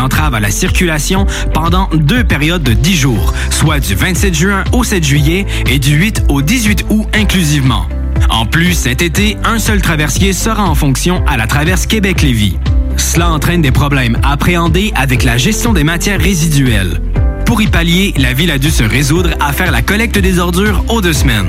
entrave à la circulation pendant deux périodes de 10 jours, soit du 27 juin au 7 juillet et du 8 au 18 août inclusivement. En plus, cet été, un seul traversier sera en fonction à la traverse Québec-Lévis. Cela entraîne des problèmes appréhendés avec la gestion des matières résiduelles. Pour y pallier, la ville a dû se résoudre à faire la collecte des ordures aux deux semaines.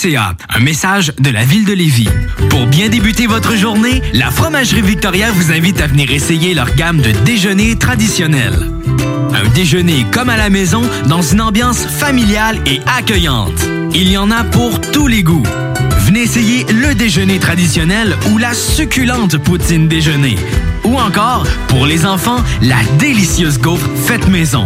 Un message de la ville de Lévis. Pour bien débuter votre journée, la Fromagerie Victoria vous invite à venir essayer leur gamme de déjeuners traditionnels. Un déjeuner comme à la maison dans une ambiance familiale et accueillante. Il y en a pour tous les goûts. Venez essayer le déjeuner traditionnel ou la succulente poutine déjeuner. Ou encore, pour les enfants, la délicieuse gaufre faite maison.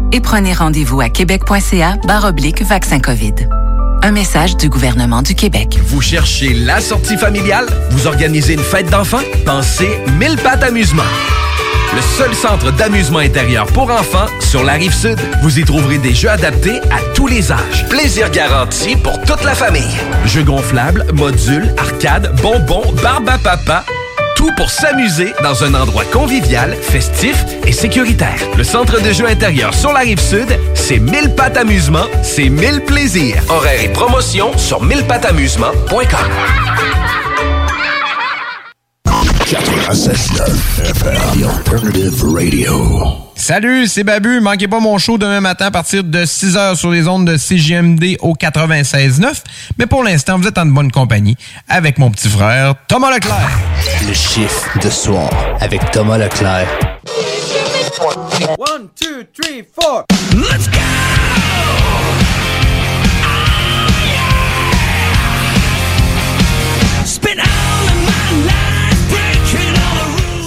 et prenez rendez-vous à québec.ca oblique vaccin COVID. Un message du gouvernement du Québec. Vous cherchez la sortie familiale? Vous organisez une fête d'enfants? Pensez Mille Pattes Amusement. Le seul centre d'amusement intérieur pour enfants sur la rive sud. Vous y trouverez des jeux adaptés à tous les âges. Plaisir garanti pour toute la famille. Jeux gonflables, modules, arcades, bonbons, barbe à papa tout pour s'amuser dans un endroit convivial, festif et sécuritaire. Le centre de jeux intérieur sur la rive sud, c'est 1000 pattes amusement, c'est 1000 plaisirs. Horaires et promotions sur 1000pattamusement.com. 96.9 FM, The Alternative Radio. Salut, c'est Babu. Manquez pas mon show demain matin à partir de 6h sur les ondes de CGMD au 96.9. Mais pour l'instant, vous êtes en bonne compagnie avec mon petit frère Thomas Leclerc. Le chiffre de soir avec Thomas Leclerc. One, two, three, four. Let's go!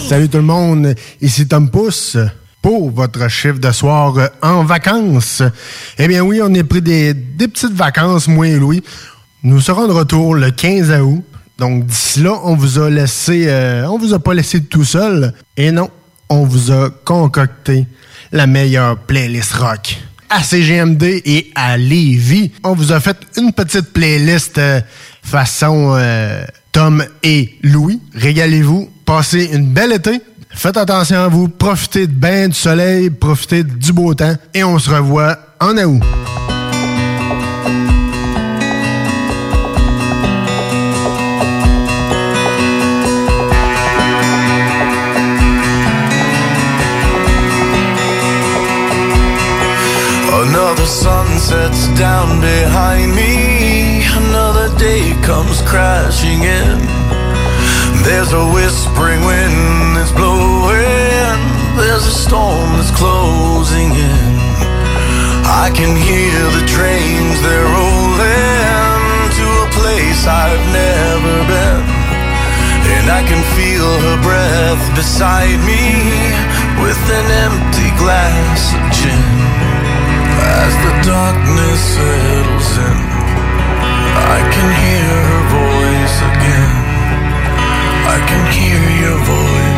Salut tout le monde, ici Tom Pousse pour votre chiffre de soir euh, en vacances. Eh bien oui, on est pris des, petites vacances, moi et Louis. Nous serons de retour le 15 août. Donc d'ici là, on vous a laissé, euh, on vous a pas laissé tout seul. Et non, on vous a concocté la meilleure playlist rock à CGMD et à Lévis. On vous a fait une petite playlist euh, façon Tom et Louis. Régalez-vous, passez une belle été. Faites attention à vous, profitez de bain du soleil, profitez du beau temps et on se revoit en août. Another day comes crashing in. There's a whispering wind that's blowing. There's a storm that's closing in. I can hear the trains, they're rolling to a place I've never been. And I can feel her breath beside me with an empty glass of gin. As the darkness settles in, I can hear her voice again. I can hear your voice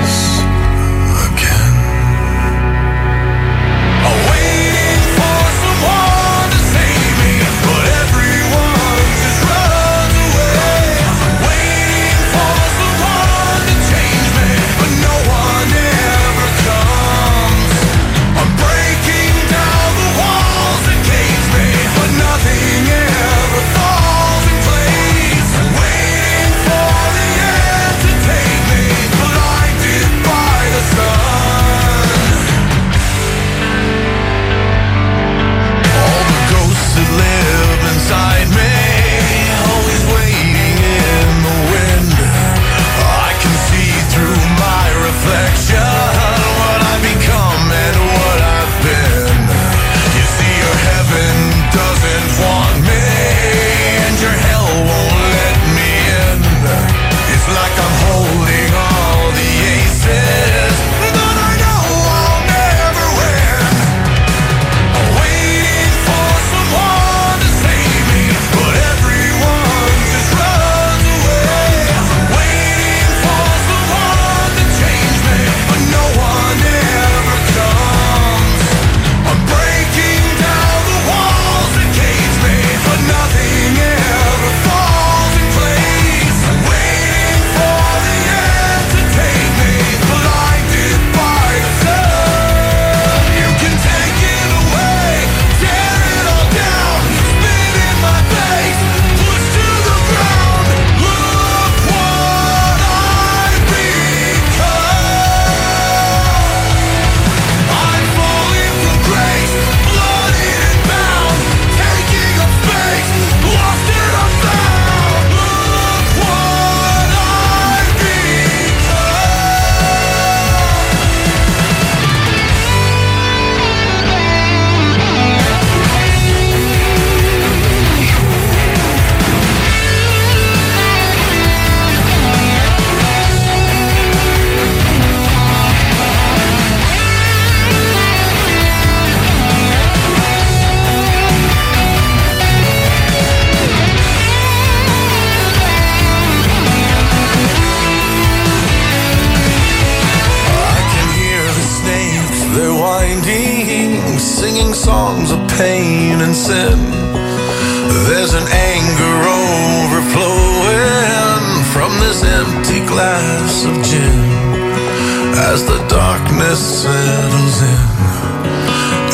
as the darkness settles in.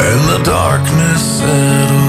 And the darkness settles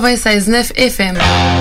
96.9 FM.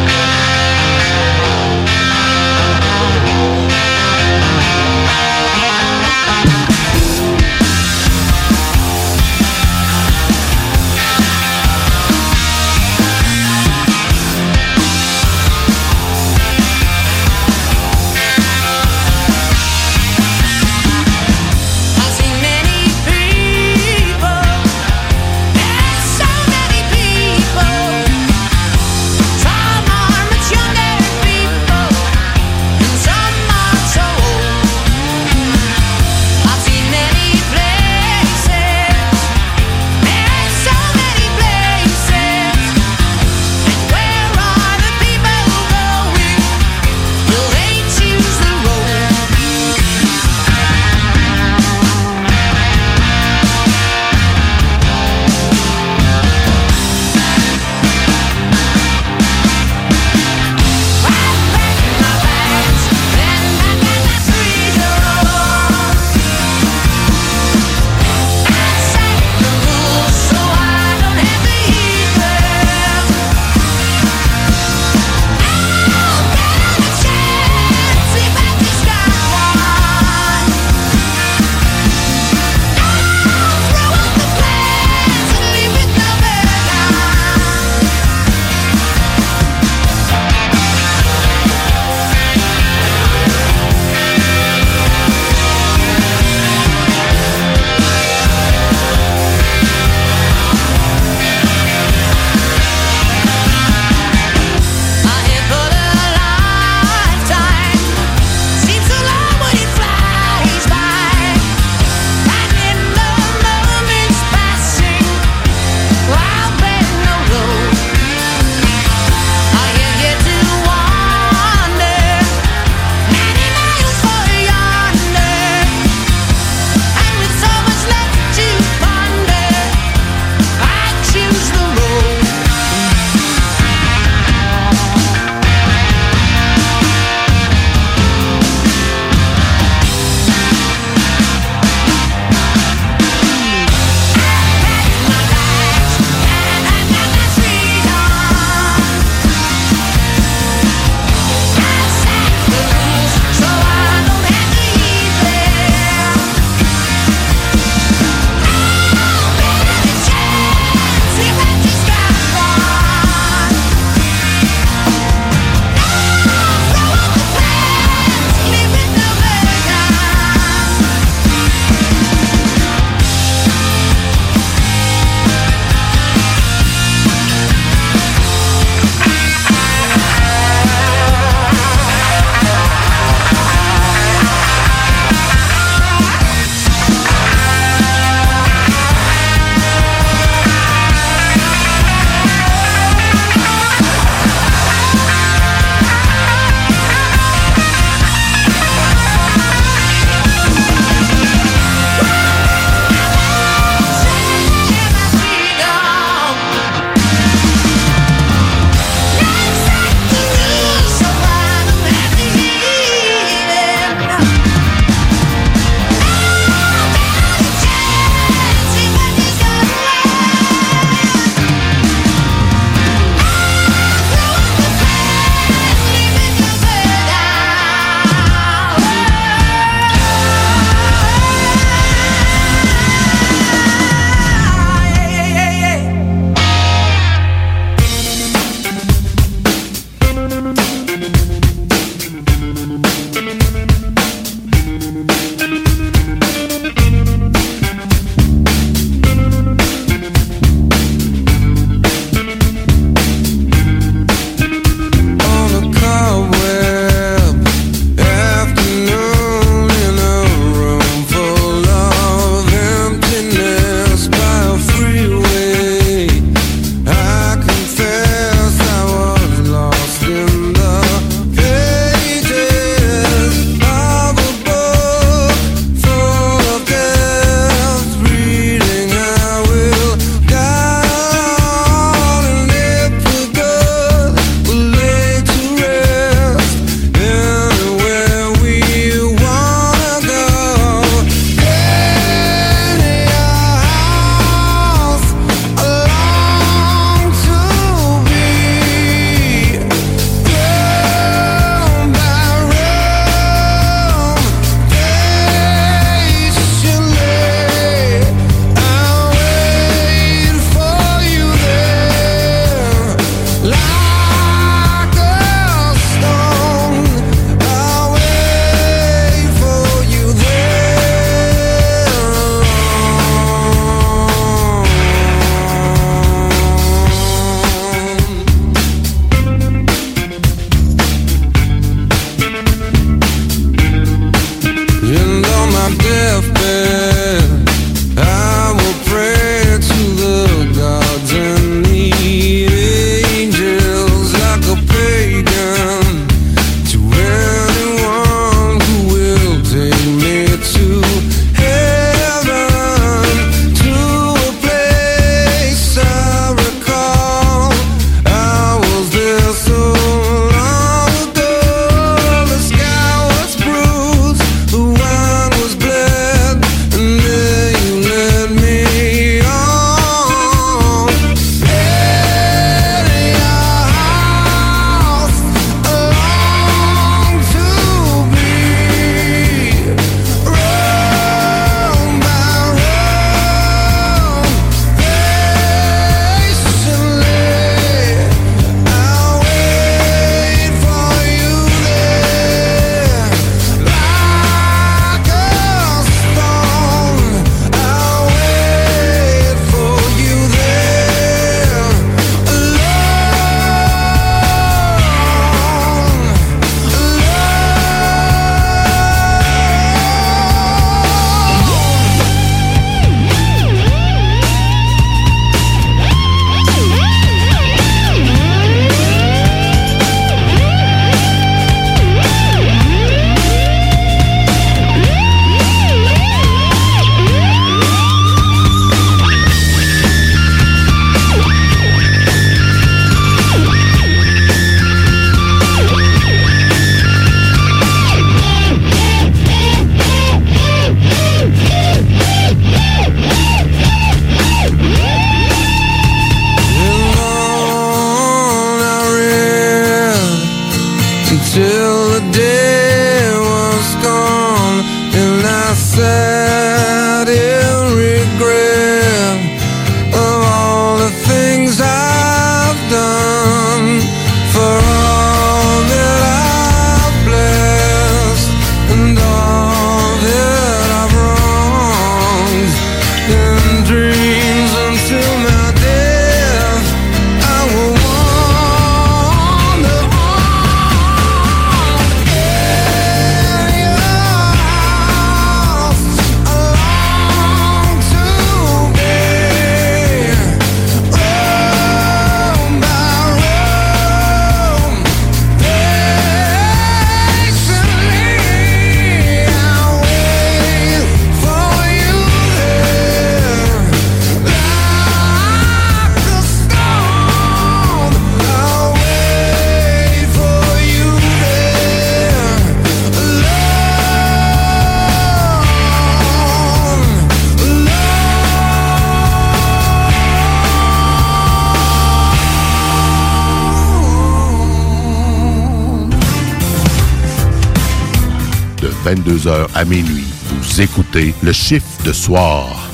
22h à minuit. Vous écoutez le chiffre de soir.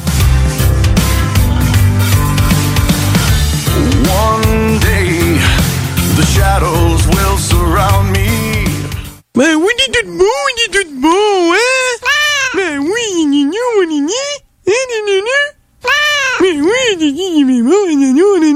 One day, the shadows will surround me. Oui, il est tout beau, il est tout beau, hein? Oui, il est nous, on est. Il est oui, il est beau, il est est.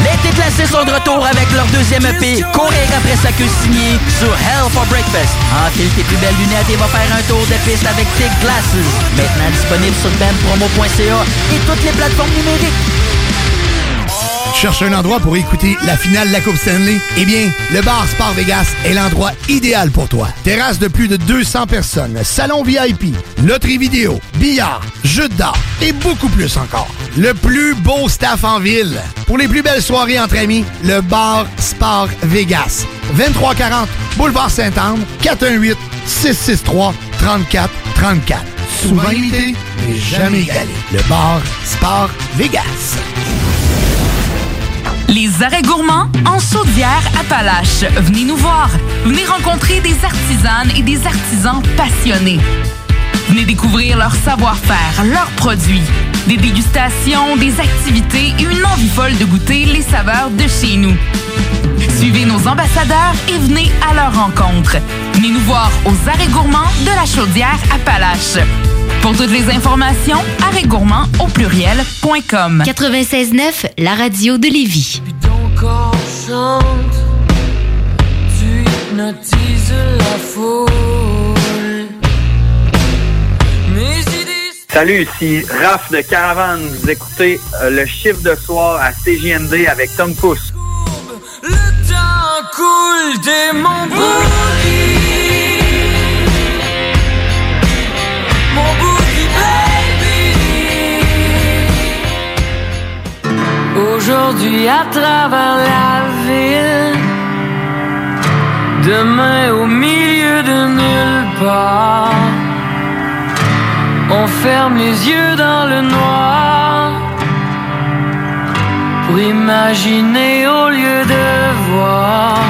Les déplacés sont de retour avec leur deuxième EP, Courir après sa queue signée sur Hell for Breakfast. Enfile tes plus belles lunettes et va faire un tour de piste avec Thick Glasses. Maintenant disponible sur bandpromo.ca et toutes les plateformes numériques. Cherche un endroit pour écouter la finale de la Coupe Stanley? Eh bien, le bar Sport Vegas est l'endroit idéal pour toi. Terrasse de plus de 200 personnes, salon VIP, loterie vidéo, billard, jeux d'art et beaucoup plus encore. Le plus beau staff en ville. Pour les plus belles soirées entre amis, le bar Sport Vegas. 2340 Boulevard Saint-Anne, 418 663 34 34. Souvent imité, mais jamais égalé. Le bar Sport Vegas. Les arrêts gourmands en Chaudière-Appalaches. Venez nous voir. Venez rencontrer des artisanes et des artisans passionnés. Venez découvrir leur savoir-faire, leurs produits, des dégustations, des activités et une envie folle de goûter les saveurs de chez nous. Suivez nos ambassadeurs et venez à leur rencontre. Venez nous voir aux arrêts gourmands de la Chaudière-Appalaches. Pour toutes les informations, arrêtgourmand au pluriel.com. 96.9, la radio de Lévis. Ton corps chante, tu hypnotises la foule. Salut, ici Raph de Caravane. Vous écoutez euh, le chiffre de soir à CJMD avec Tom Pousse. Le temps coule des mon. Mon boogie baby. Aujourd'hui à travers la ville. Demain au milieu de nulle part. Ferme les yeux dans le noir pour imaginer au lieu de voir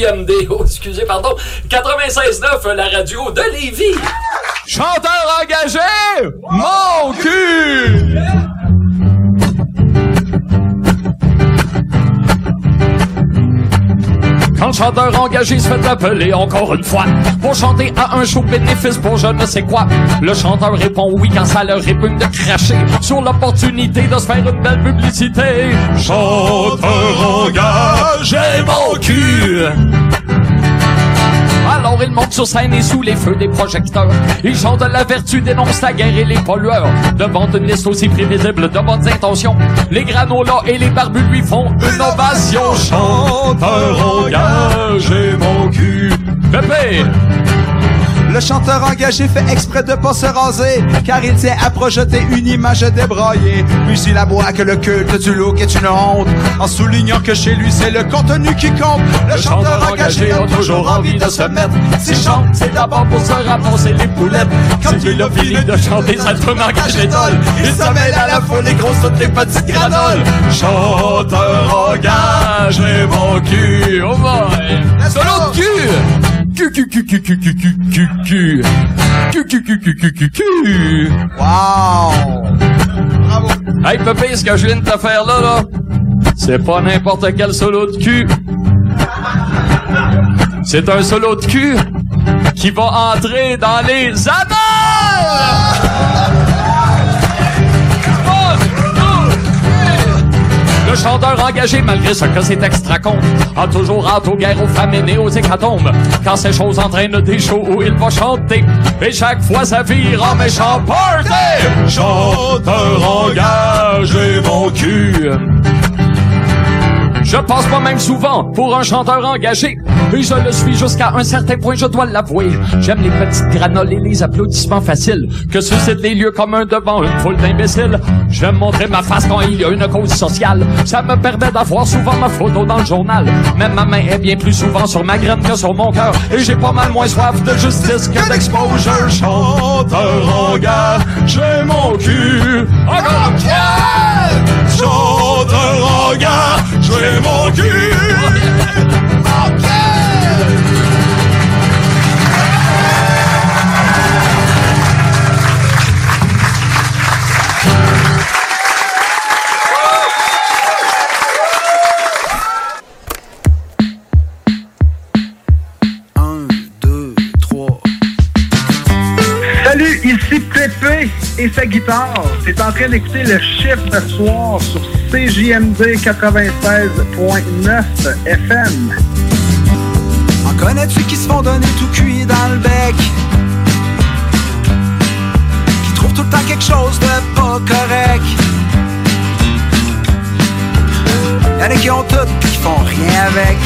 C-J-M-D, oh, excusez, pardon, 96.9, la radio de Lévis. Chanteur engagé, Chanteur engagé se fait appeler encore une fois pour chanter à un show bénéfice pour je ne sais quoi, le chanteur répond oui quand ça leur répugne de cracher sur l'opportunité de se faire une belle publicité. Chanteur engagé, mon cul! Il monte sur scène et sous les feux des projecteurs. Il chante la vertu, dénonce la guerre et les pollueurs. Devant une liste aussi prévisible de bonnes intentions, les granolas et les barbus lui font une ovation. Chanteur engagé, mon cul. Pépé! Le chanteur engagé fait exprès de pas se raser, car il tient à projeter une image débraillée. Puis il aboie que le culte du look est une honte, en soulignant que chez lui c'est le contenu qui compte. Le, chanteur engagé a toujours envie de se mettre. S'il chante, c'est d'abord pour se ramasser les poulettes. Quand il a fini de chanter, ça tourne engagé dol. Il se mêle à la foule, les grosses toutes les petites granoles. Chanteur engagé, mon cul. Oh boy! Solo de cul! Wow! Hey, Pépé, ce que je viens de te faire là, là, c'est pas n'importe quel solo de cul. C'est un solo de cul qui va entrer dans les annales! Le chanteur engagé, malgré ce que ses textes racontent, a toujours hâte aux guerres, aux famines et aux hécatombes. Quand ces choses entraînent des shows où il va chanter, et chaque fois ça vire en méchant party! Chanteur engagé, mon cul! Je passe pas même souvent pour un chanteur engagé. Et je le suis jusqu'à un certain point, je dois l'avouer. J'aime les petites granoles et les applaudissements faciles que suscitent les lieux communs devant une foule d'imbéciles. J'aime montrer ma face quand il y a une cause sociale. Ça me permet d'avoir souvent ma photo dans le journal. Même ma main est bien plus souvent sur ma graine que sur mon cœur. Et j'ai pas mal moins soif de justice que d'exposure. Chanteur engagé, mon cul. Encore Chanteur engagé, mon cul. Sa guitare. T'es en train d'écouter le chiffre de soir sur CJMD 96.9 FM. En connais-tu qui se font donner tout cuit dans le bec? Qui trouvent tout le temps quelque chose de pas correct? Y'en a qui ont tout pis qui font rien avec.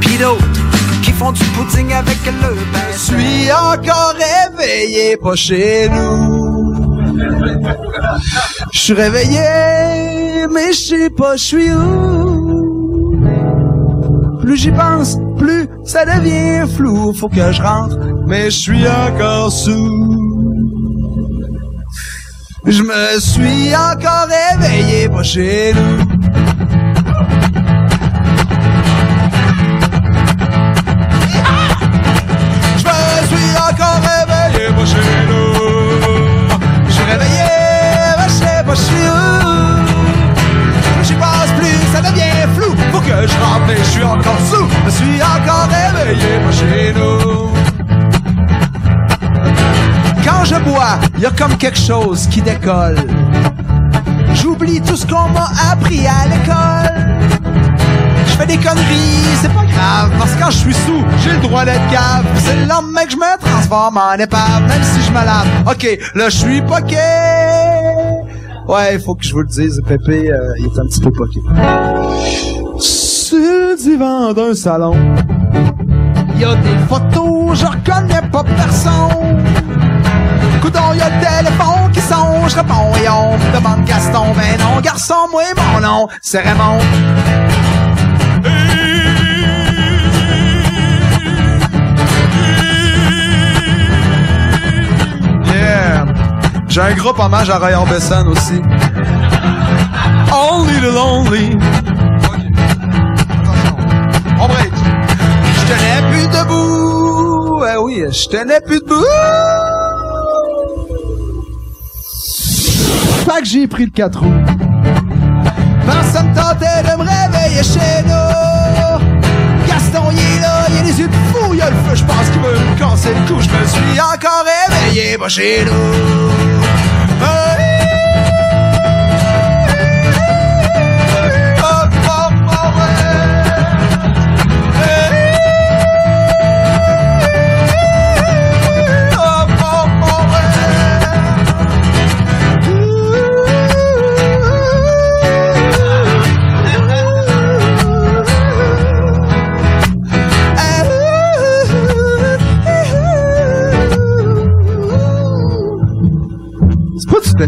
Pis d'autres font du pudding avec le bain. Je suis encore réveillé, pas chez nous. Je suis réveillé, mais je sais pas je suis où. Plus j'y pense, plus ça devient flou. Faut que je rentre, mais je suis encore sous. Je me suis encore réveillé, pas chez nous. Mais je suis encore sous. Je suis encore réveillé, pas chez nous. Quand je bois, y a comme quelque chose qui décolle. J'oublie tout ce qu'on m'a appris à l'école. Je fais des conneries, c'est pas grave, parce que quand je suis sous, j'ai le droit d'être cave. C'est le lendemain que je me transforme en épave, même si je me lave. Ok, là je suis poqué. Ouais, faut que je vous le dise, Pépé, euh, il est un petit peu poqué sur le divan d'un salon. Y a des photos, je reconnais pas personne. Coudon, y a le téléphone qui songe, réponds et on me demande Gaston, ben non, garçon, moi mon nom, c'est Raymond. Yeah! J'ai un groupe hommage à Rayon Besson aussi. Only the lonely debout. Eh oui, je tenais plus debout. Fait que j'ai pris le 4 roues. Parce que ça me tentait de me réveiller chez nous. Gaston, il est là, il a les yeux de fou, il a le feu, je pense qu'il veut me casser le cou. Je me suis encore réveillé, pas chez nous.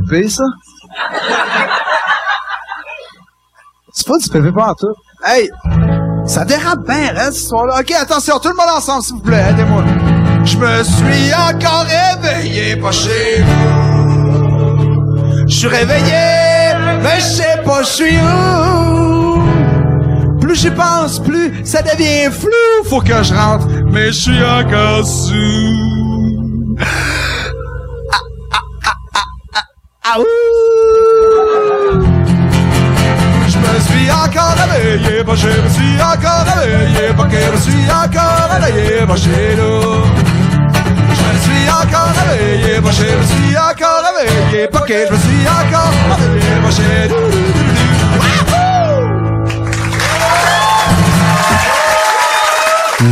Pépé, ça? C'est pas du pépé pas. Hey! Ça dérape bien, reste, ce soir-là. Ok, attention, tout le monde ensemble, s'il vous plaît, aidez-moi. Je me suis encore réveillé, pas chez vous. Je suis réveillé, mais je sais pas je suis où. Plus j'y pense, plus ça devient flou. Faut que je rentre, mais je suis encore sous. Je me suis encore réveillé, pas je me suis encore réveillé, pas que je me suis encore réveillé, pas chez nous. Je me suis encore réveillé, pas je me suis encore réveillé, pas que je me suis encore réveillé, pas chez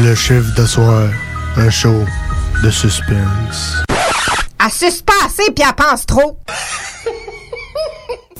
Le chiffre de soir, un show de suspense. Suce pas assez puis elle pense trop.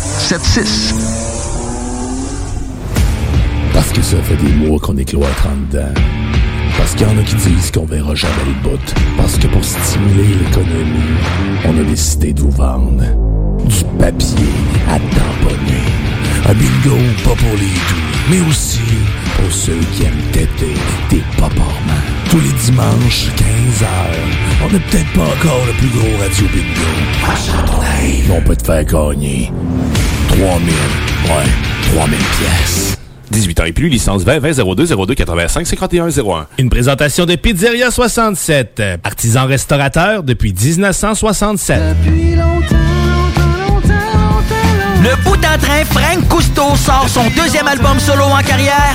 681 4476. Parce que ça fait des mois qu'on est cloître en dedans. Parce qu'il y en a qui disent qu'on verra jamais le bout. Parce que pour stimuler l'économie, on a décidé de vous vendre du papier à tamponner. Un bingo pas pour les doux, mais aussi pour ceux qui aiment têter des paparments. Tous les dimanches, 15h, on n'est peut-être pas encore le plus gros radio bingo. Mais on peut te faire gagner 3000, ouais, 3000 pièces. 18 ans et plus, licence 20 20 02 02 85 51 01. Une présentation de Pizzeria 67, artisan restaurateur depuis 1967. Le bout en train, Frank Cousteau sort son deuxième album solo en carrière,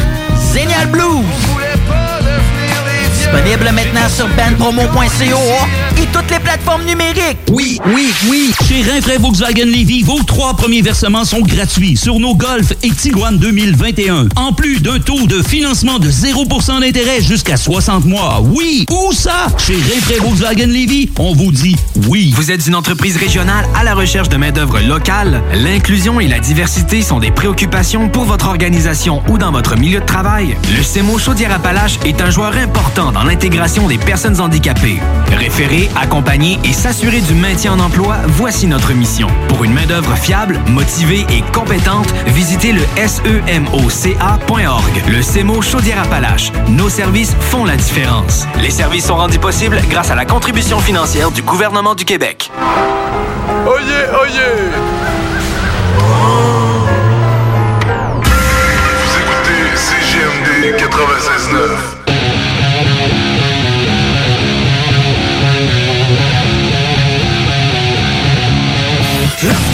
Zénial Blues. Disponible maintenant sur bandpromo.co et toutes les plateformes numériques. Oui, oui, oui. Chez Rinfraie Volkswagen Levy, vos trois premiers versements sont gratuits sur nos Golf et Tiguan 2021. En plus d'un taux de financement de 0% d'intérêt jusqu'à 60 mois. Oui, où ça? Chez Rinfraie Volkswagen Levy, on vous dit oui. Vous êtes une entreprise régionale à la recherche de main-d'œuvre locale? L'inclusion et la diversité sont des préoccupations pour votre organisation ou dans votre milieu de travail? Le CEMO Chaudière-Appalaches est un joueur important dans l'intégration des personnes handicapées. Accompagner et s'assurer du maintien en emploi, voici notre mission. Pour une main-d'œuvre fiable, motivée et compétente, visitez le semoca.org. Le CEMO Chaudière-Appalaches. Nos services font la différence. Les services sont rendus possibles grâce à la contribution financière du gouvernement du Québec. Oyez, oyez! Vous écoutez CGMD 96.9. ラス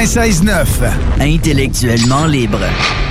96.9. Intellectuellement libre.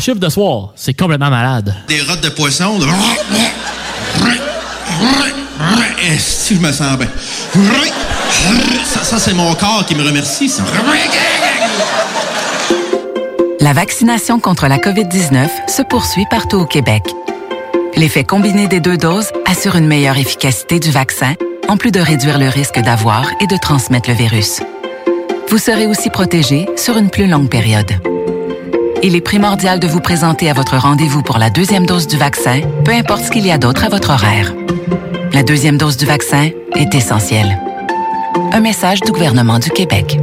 Chiffre de soir, c'est complètement malade. Des rottes de poisson. de- Si je me sens bien? Ça, ça, c'est mon corps qui me remercie. ça. La vaccination contre la COVID-19 se poursuit partout au Québec. L'effet combiné des deux doses assure une meilleure efficacité du vaccin, en plus de réduire le risque d'avoir et de transmettre le virus. Vous serez aussi protégé sur une plus longue période. Il est primordial de vous présenter à votre rendez-vous pour la deuxième dose du vaccin, peu importe ce qu'il y a d'autre à votre horaire. La deuxième dose du vaccin est essentielle. Un message du gouvernement du Québec.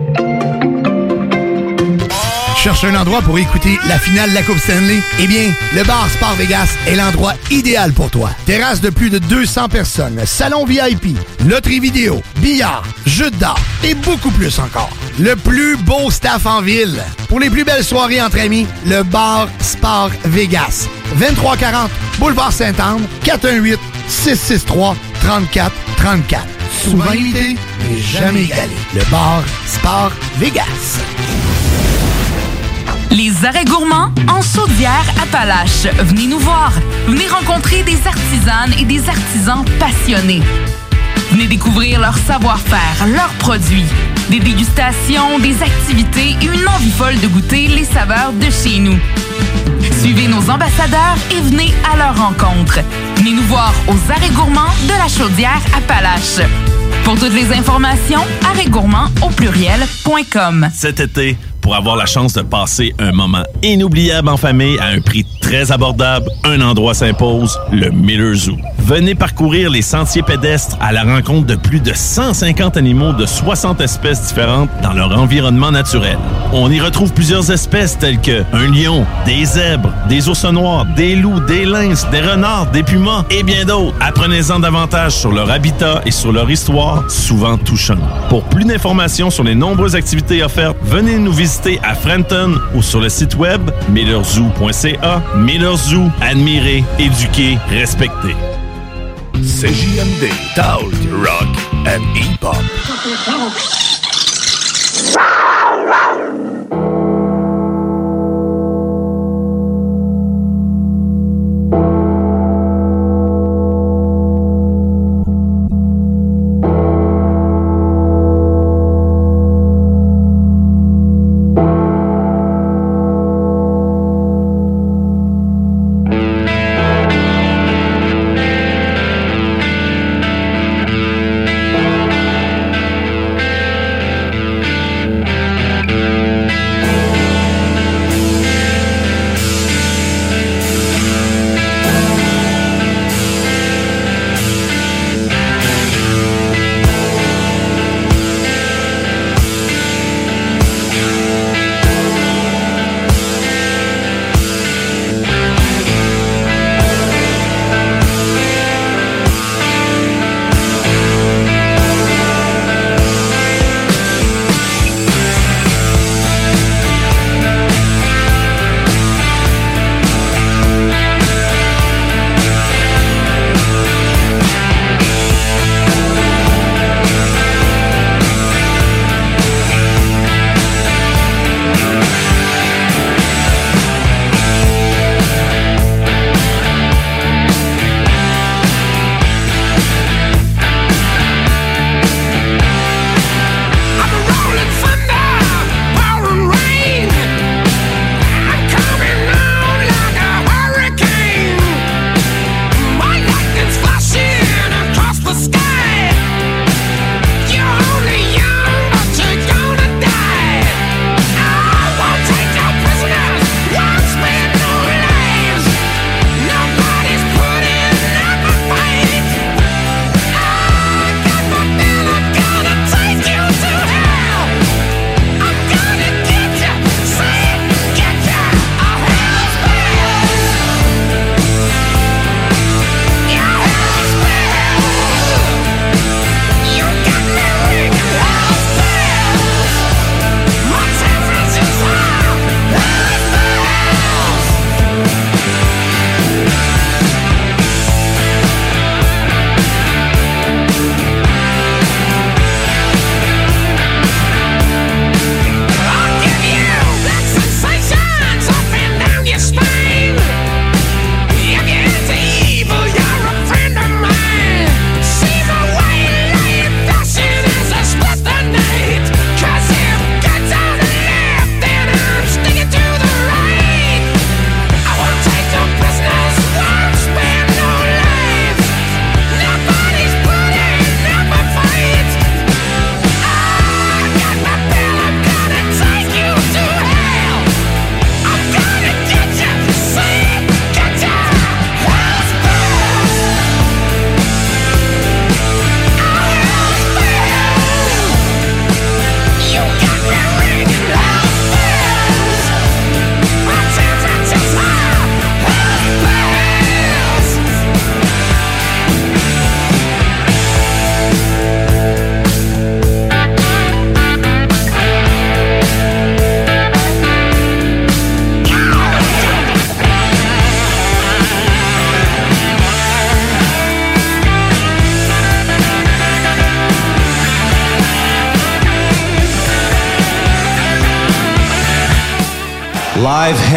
Cherche un endroit pour écouter la finale de la Coupe Stanley? Eh bien, le bar Sport Vegas est l'endroit idéal pour toi. Terrasse de plus de 200 personnes, salon VIP, loterie vidéo, billard, jeux d'art et beaucoup plus encore. Le plus beau staff en ville. Pour les plus belles soirées entre amis, le bar Sport Vegas. 2340 Boulevard Saint-Anne, 418 663 34 34. Souvent imité, mais jamais égalé. Le bar Sport Vegas. Les arrêts gourmands en Chaudière-Appalaches. Venez nous voir. Venez rencontrer des artisanes et des artisans passionnés. Venez découvrir leur savoir-faire, leurs produits, des dégustations, des activités une envie folle de goûter les saveurs de chez nous. Suivez nos ambassadeurs et venez à leur rencontre. Venez nous voir aux arrêts gourmands de la Chaudière-Appalaches. Pour toutes les informations, arrêts gourmands au pluriel.com. Cet été, pour avoir la chance de passer un moment inoubliable en famille à un prix très abordable, un endroit s'impose, le Miller Zoo. Venez parcourir les sentiers pédestres à la rencontre de plus de 150 animaux de 60 espèces différentes dans leur environnement naturel. On y retrouve plusieurs espèces telles que un lion, des zèbres, des ours noirs, des loups, des lynx, des renards, des pumas et bien d'autres. Apprenez-en davantage sur leur habitat et sur leur histoire, souvent touchante. Pour plus d'informations sur les nombreuses activités offertes, venez nous visiter à Frenton ou sur le site web millerzoo.ca. Miller Zoo, admirer, éduquer, respecter. CJMD, Taoult, Rock and E-Pop.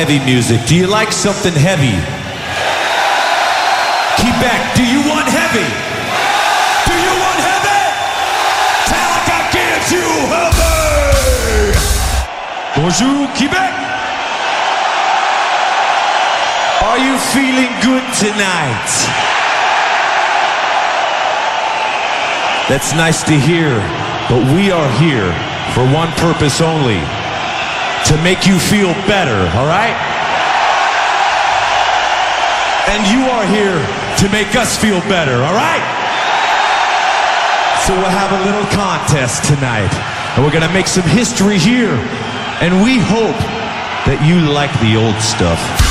Heavy music. Do you like something heavy? Quebec, do you want heavy? Do you want heavy? Metallica gives you heavy! Bonjour, Quebec! Are you feeling good tonight? That's nice to hear, but we are here for one purpose only to make you feel better, all right? And you are here to make us feel better, all right? So we'll have a little contest tonight. And we're going to make some history here. And we hope that you like the old stuff.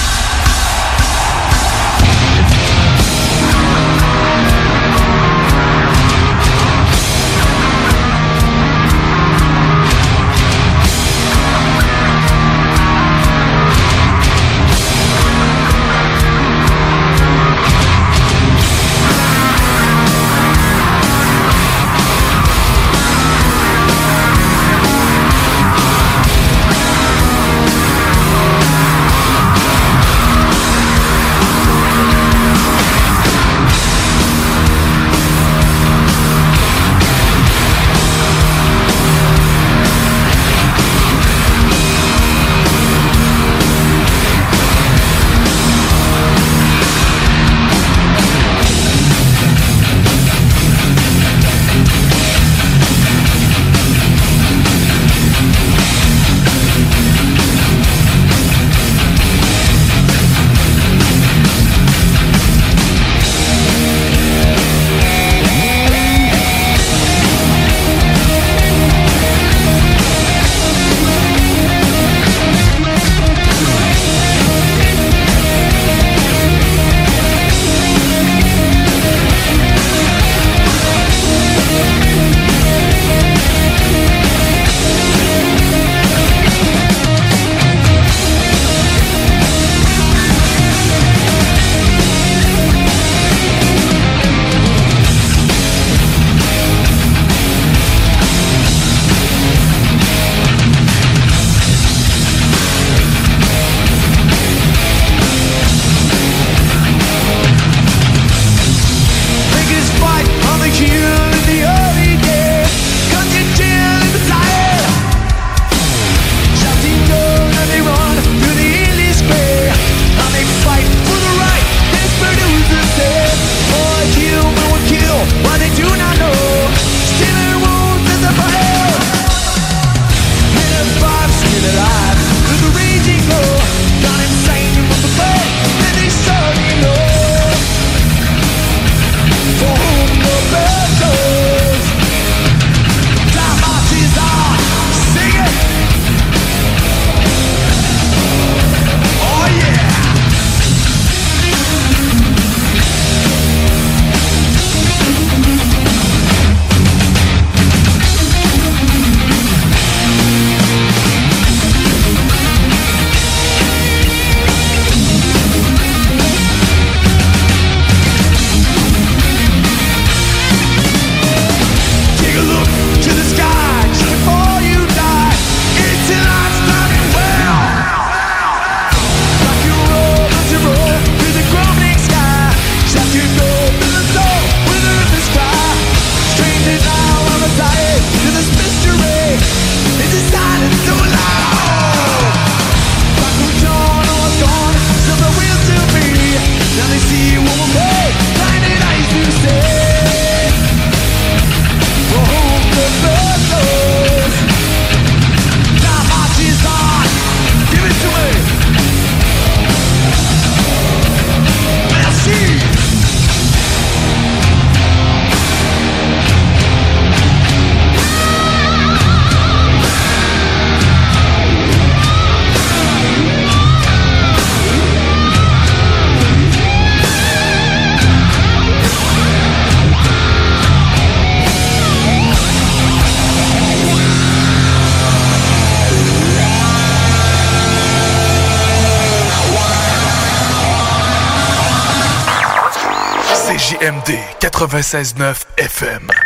96.9 FM.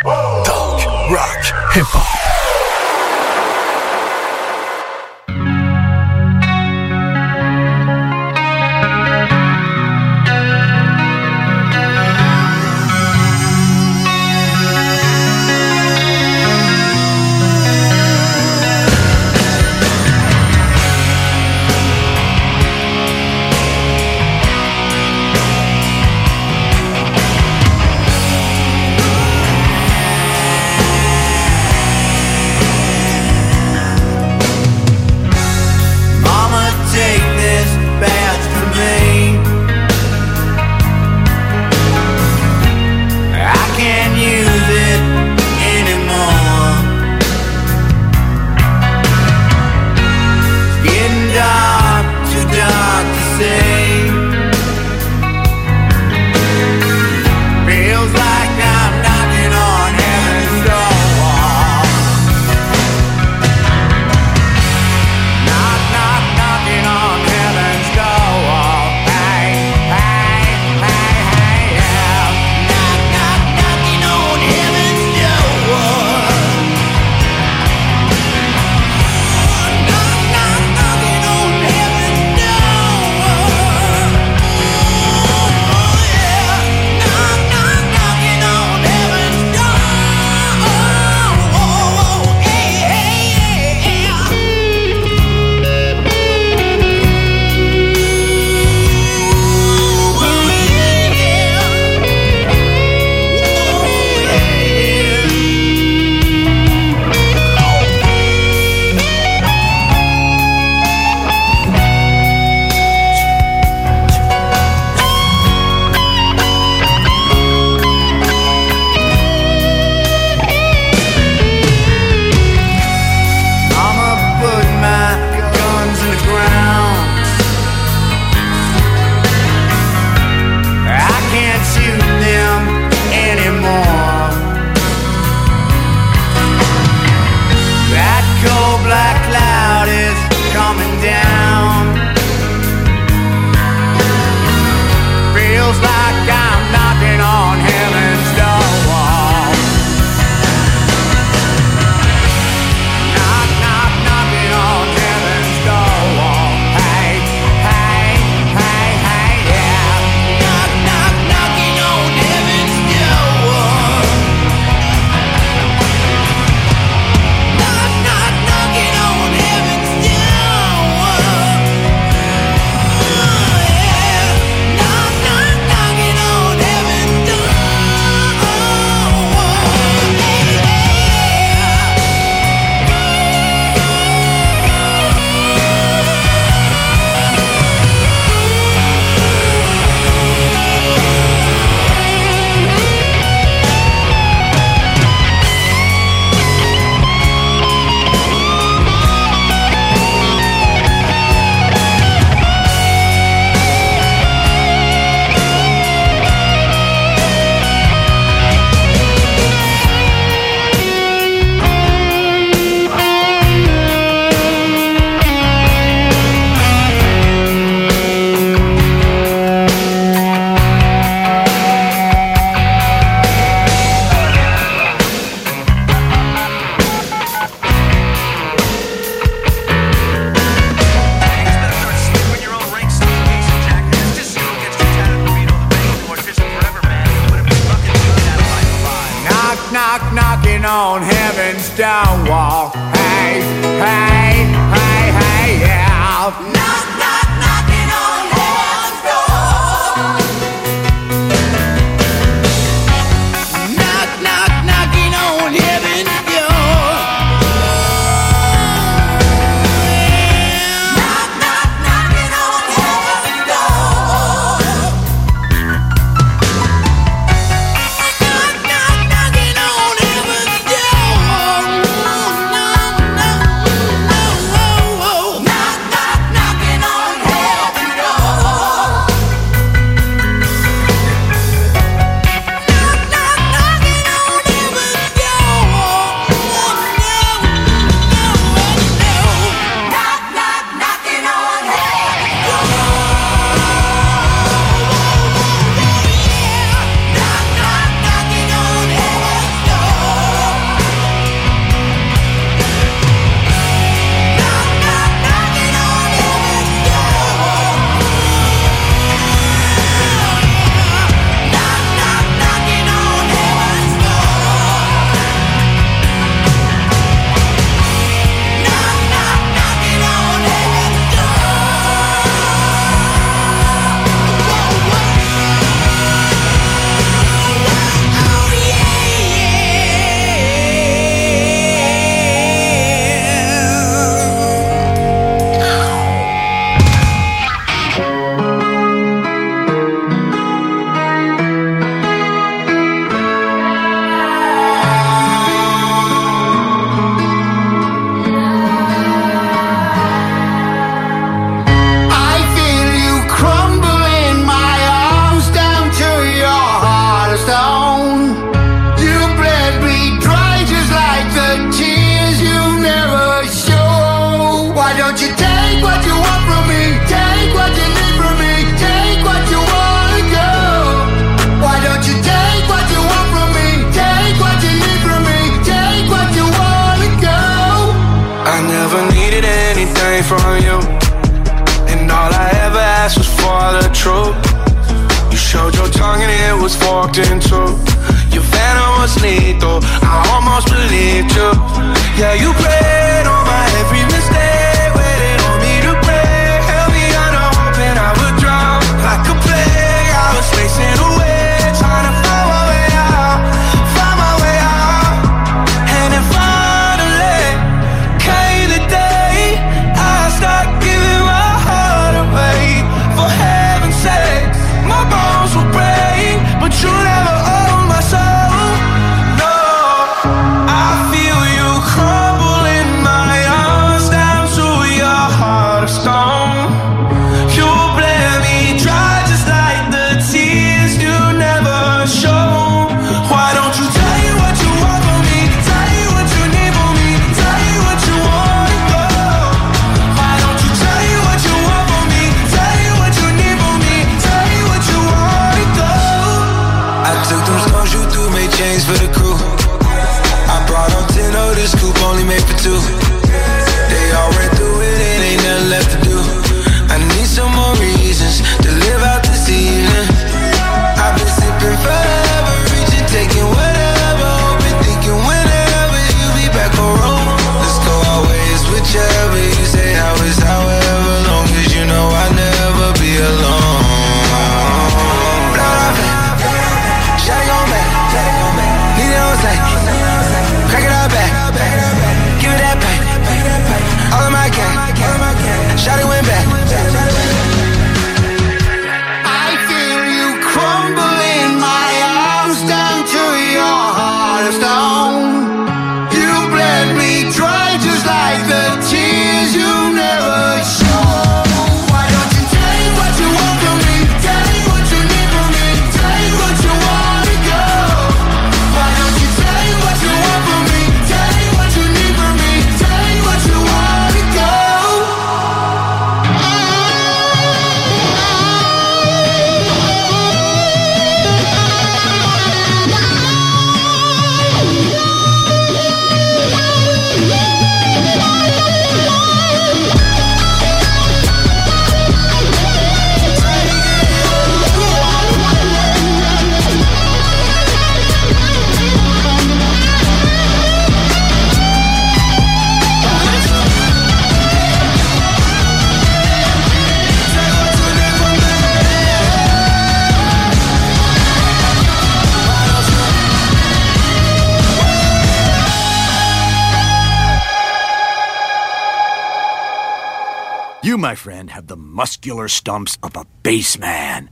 The muscular stumps of a baseman.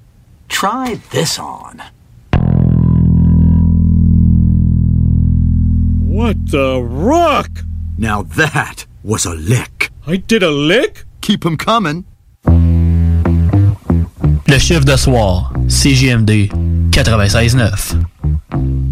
Try this on. What the rock? Now that was a lick. I did a lick? Keep 'em coming. Le chiffre de soir, CGMD 96.9.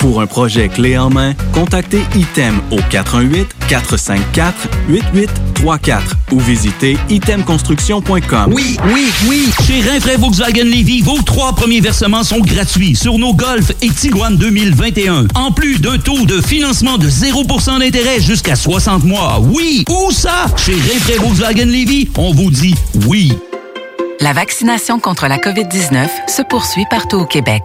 Pour un projet clé en main, contactez ITEM au 418-454-8834 ou visitez itemconstruction.com. Oui, oui, oui! Chez Rinfraie Volkswagen Lévy, vos trois premiers versements sont gratuits sur nos Golf et Tiguan 2021. En plus d'un taux de financement de 0% d'intérêt jusqu'à 60 mois. Oui! Où ça? Chez Rinfraie Volkswagen Lévy, on vous dit oui. La vaccination contre la COVID-19 se poursuit partout au Québec.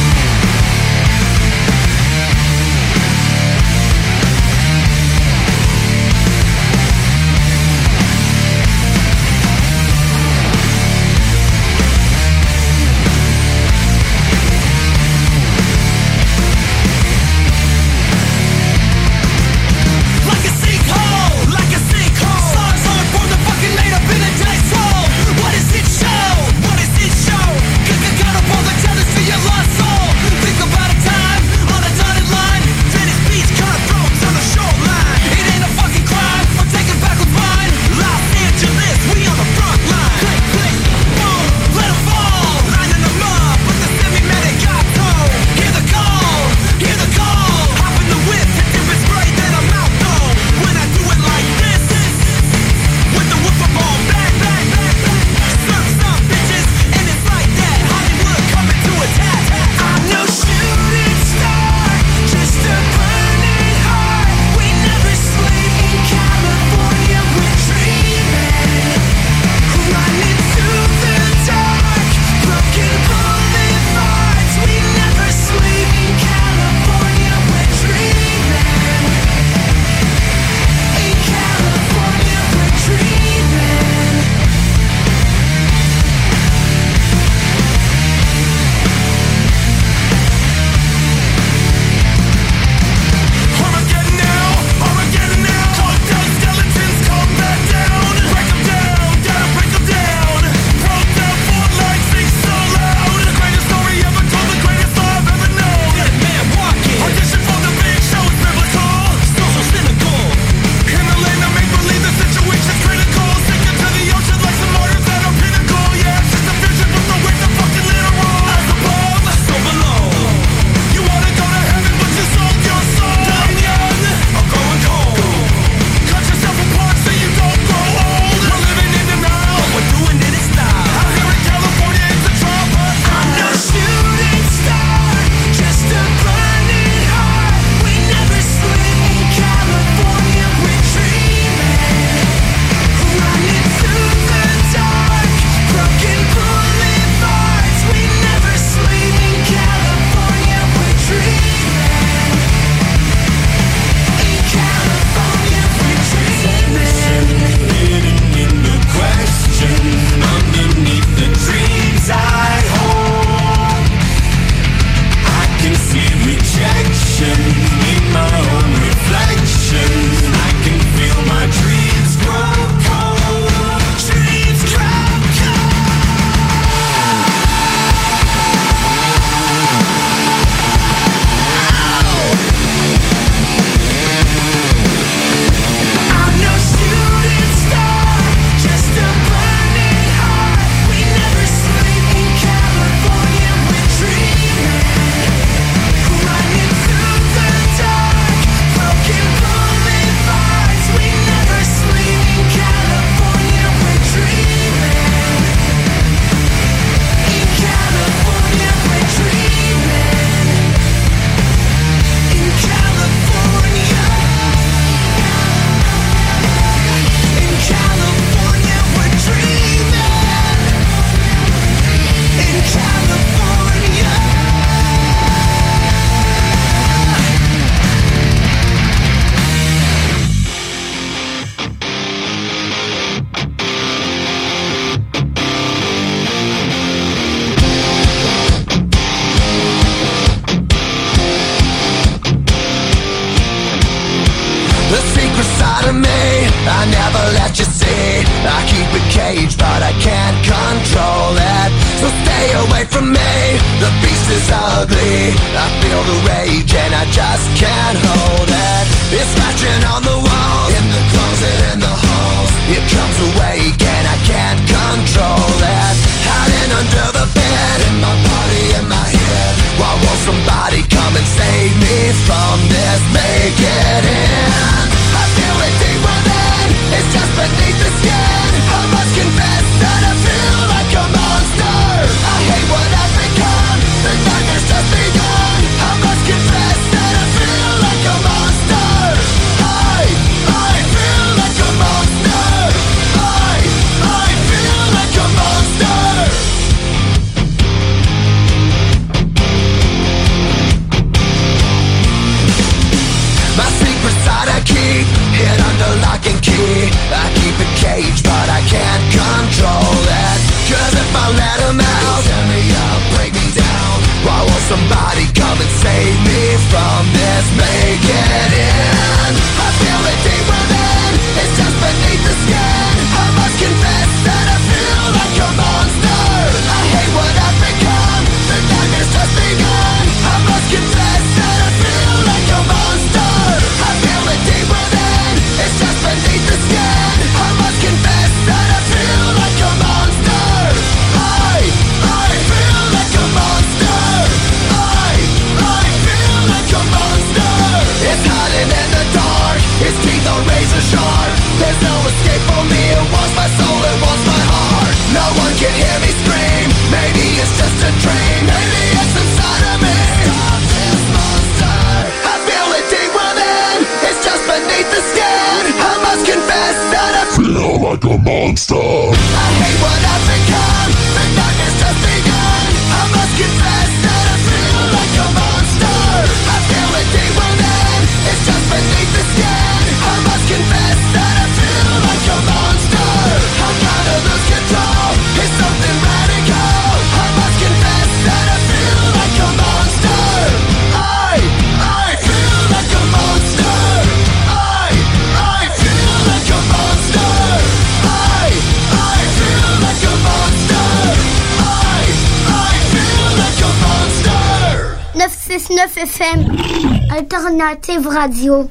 Alternative Radio.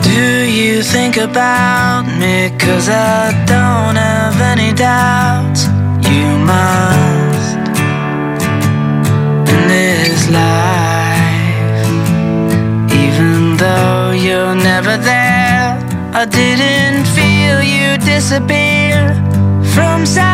Do you think about me? Cause I don't have any doubt I didn't feel you disappear from sight.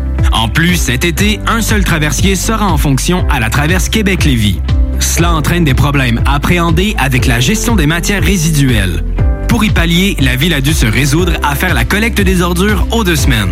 En plus, cet été, un seul traversier sera en fonction à la traverse Québec-Lévis. Cela entraîne des problèmes appréhendés avec la gestion des matières résiduelles. Pour y pallier, la ville a dû se résoudre à faire la collecte des ordures aux deux semaines.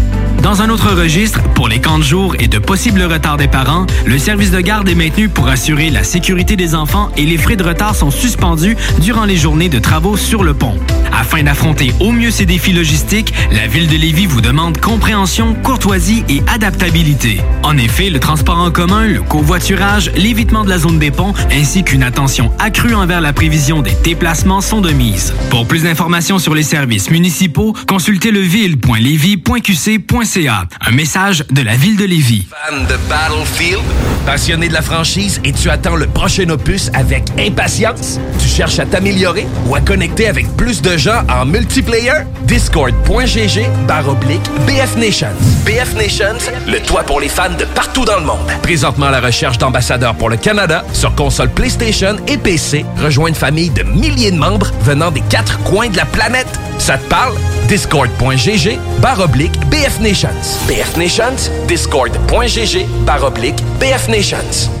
Dans un autre registre, pour les camps de jour et de possibles retards des parents, le service de garde est maintenu pour assurer la sécurité des enfants et les frais de retard sont suspendus durant les journées de travaux sur le pont. Afin d'affronter au mieux ces défis logistiques, la Ville de Lévis vous demande compréhension, courtoisie et adaptabilité. En effet, le transport en commun, le covoiturage, l'évitement de la zone des ponts, ainsi qu'une attention accrue envers la prévision des déplacements sont de mise. Pour plus d'informations sur les services municipaux, consultez leville.lévis.qc.ca. Un message de la Ville de Lévis. Fan de Battlefield? Passionné de la franchise et tu attends le prochain opus avec impatience? Tu cherches à t'améliorer ou à connecter avec plus de gens? En multiplayer? Discord.gg barre oblique BF Nations. BF Nations, le toit pour les fans de partout dans le monde. Présentement à la recherche d'ambassadeurs pour le Canada sur console PlayStation et PC. Rejoins une famille de milliers de membres venant des quatre coins de la planète. Ça te parle? Discord.gg barre oblique BF Nations. BF Nations, Discord.gg barre oblique BF Nations.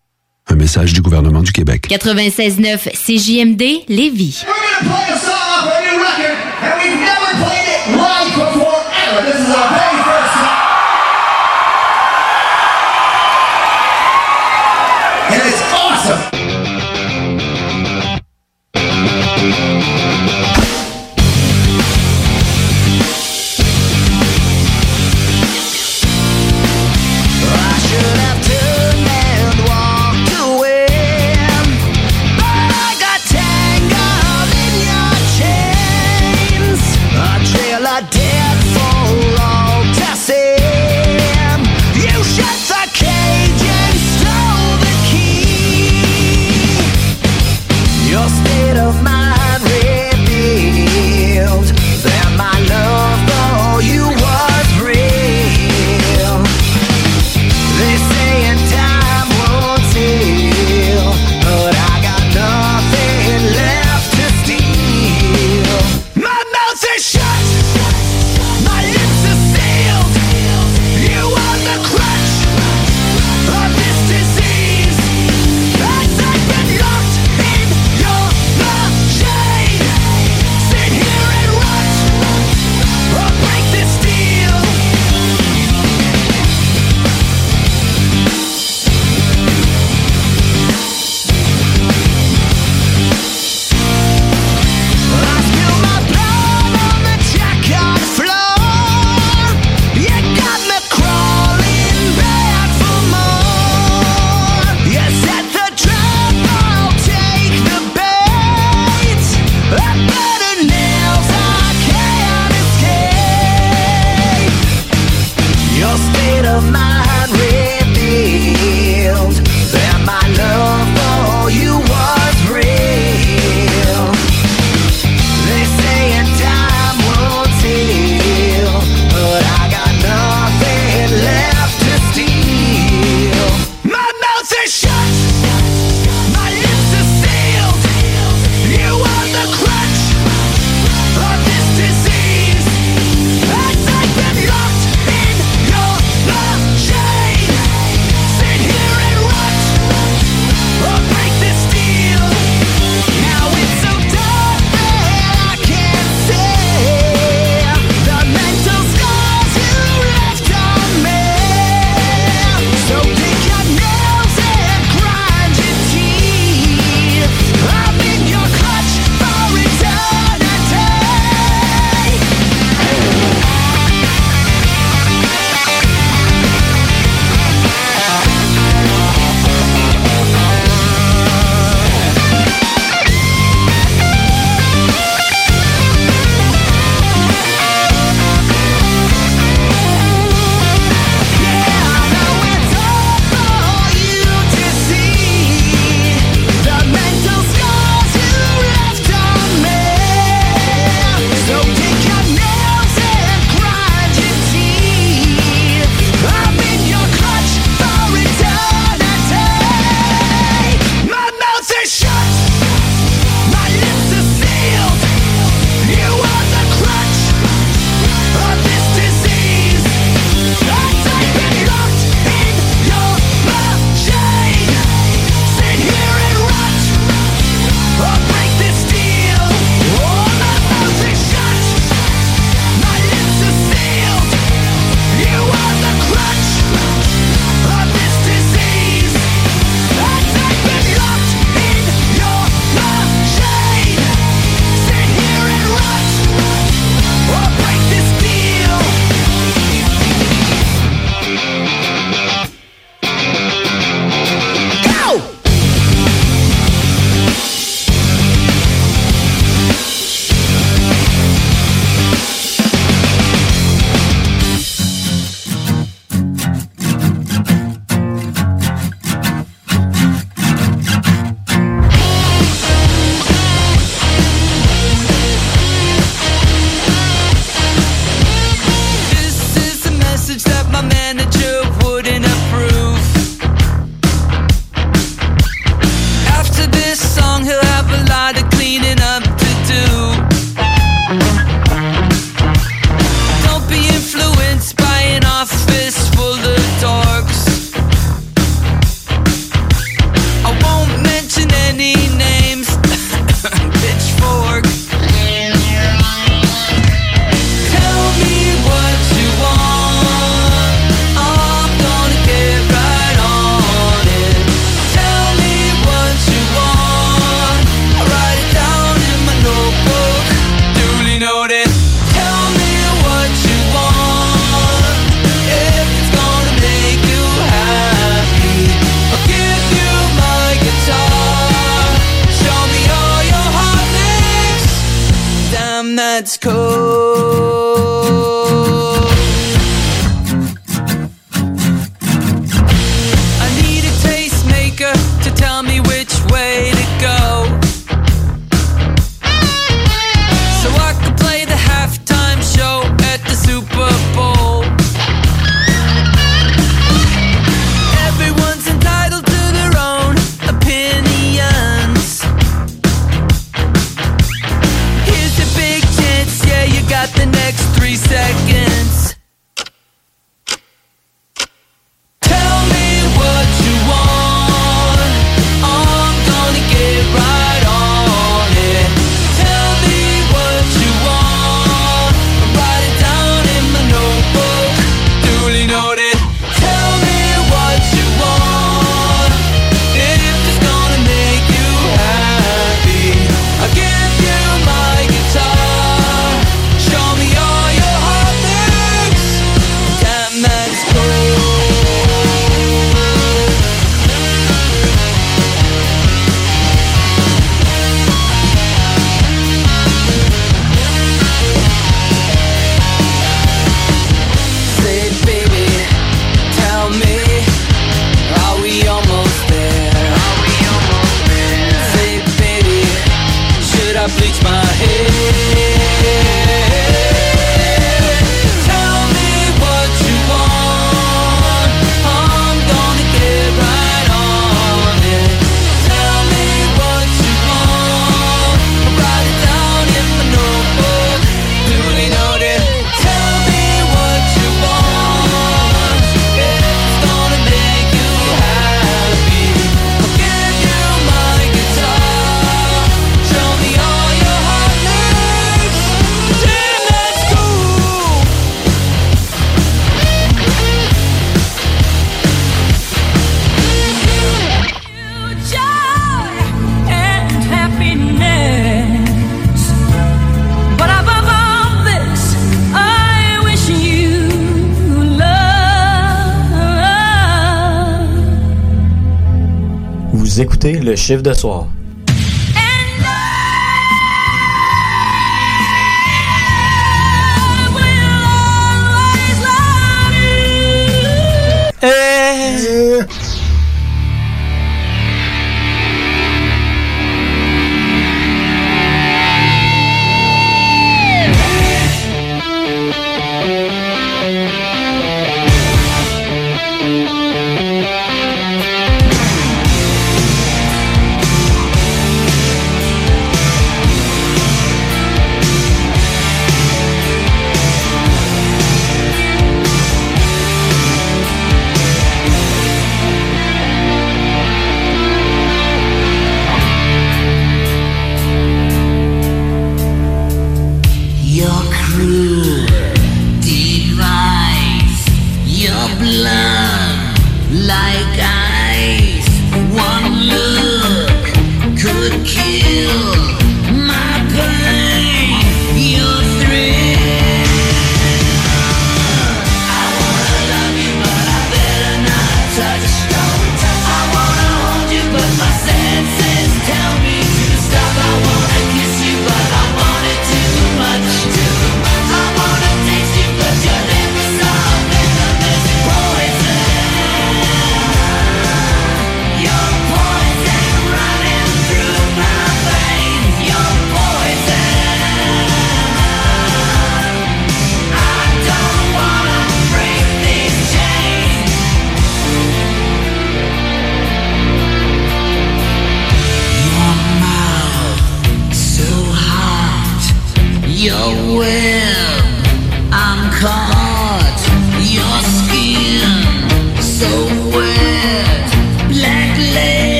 Message du gouvernement du Québec. 96.9 CJMD Lévis. And le chiffre de soir.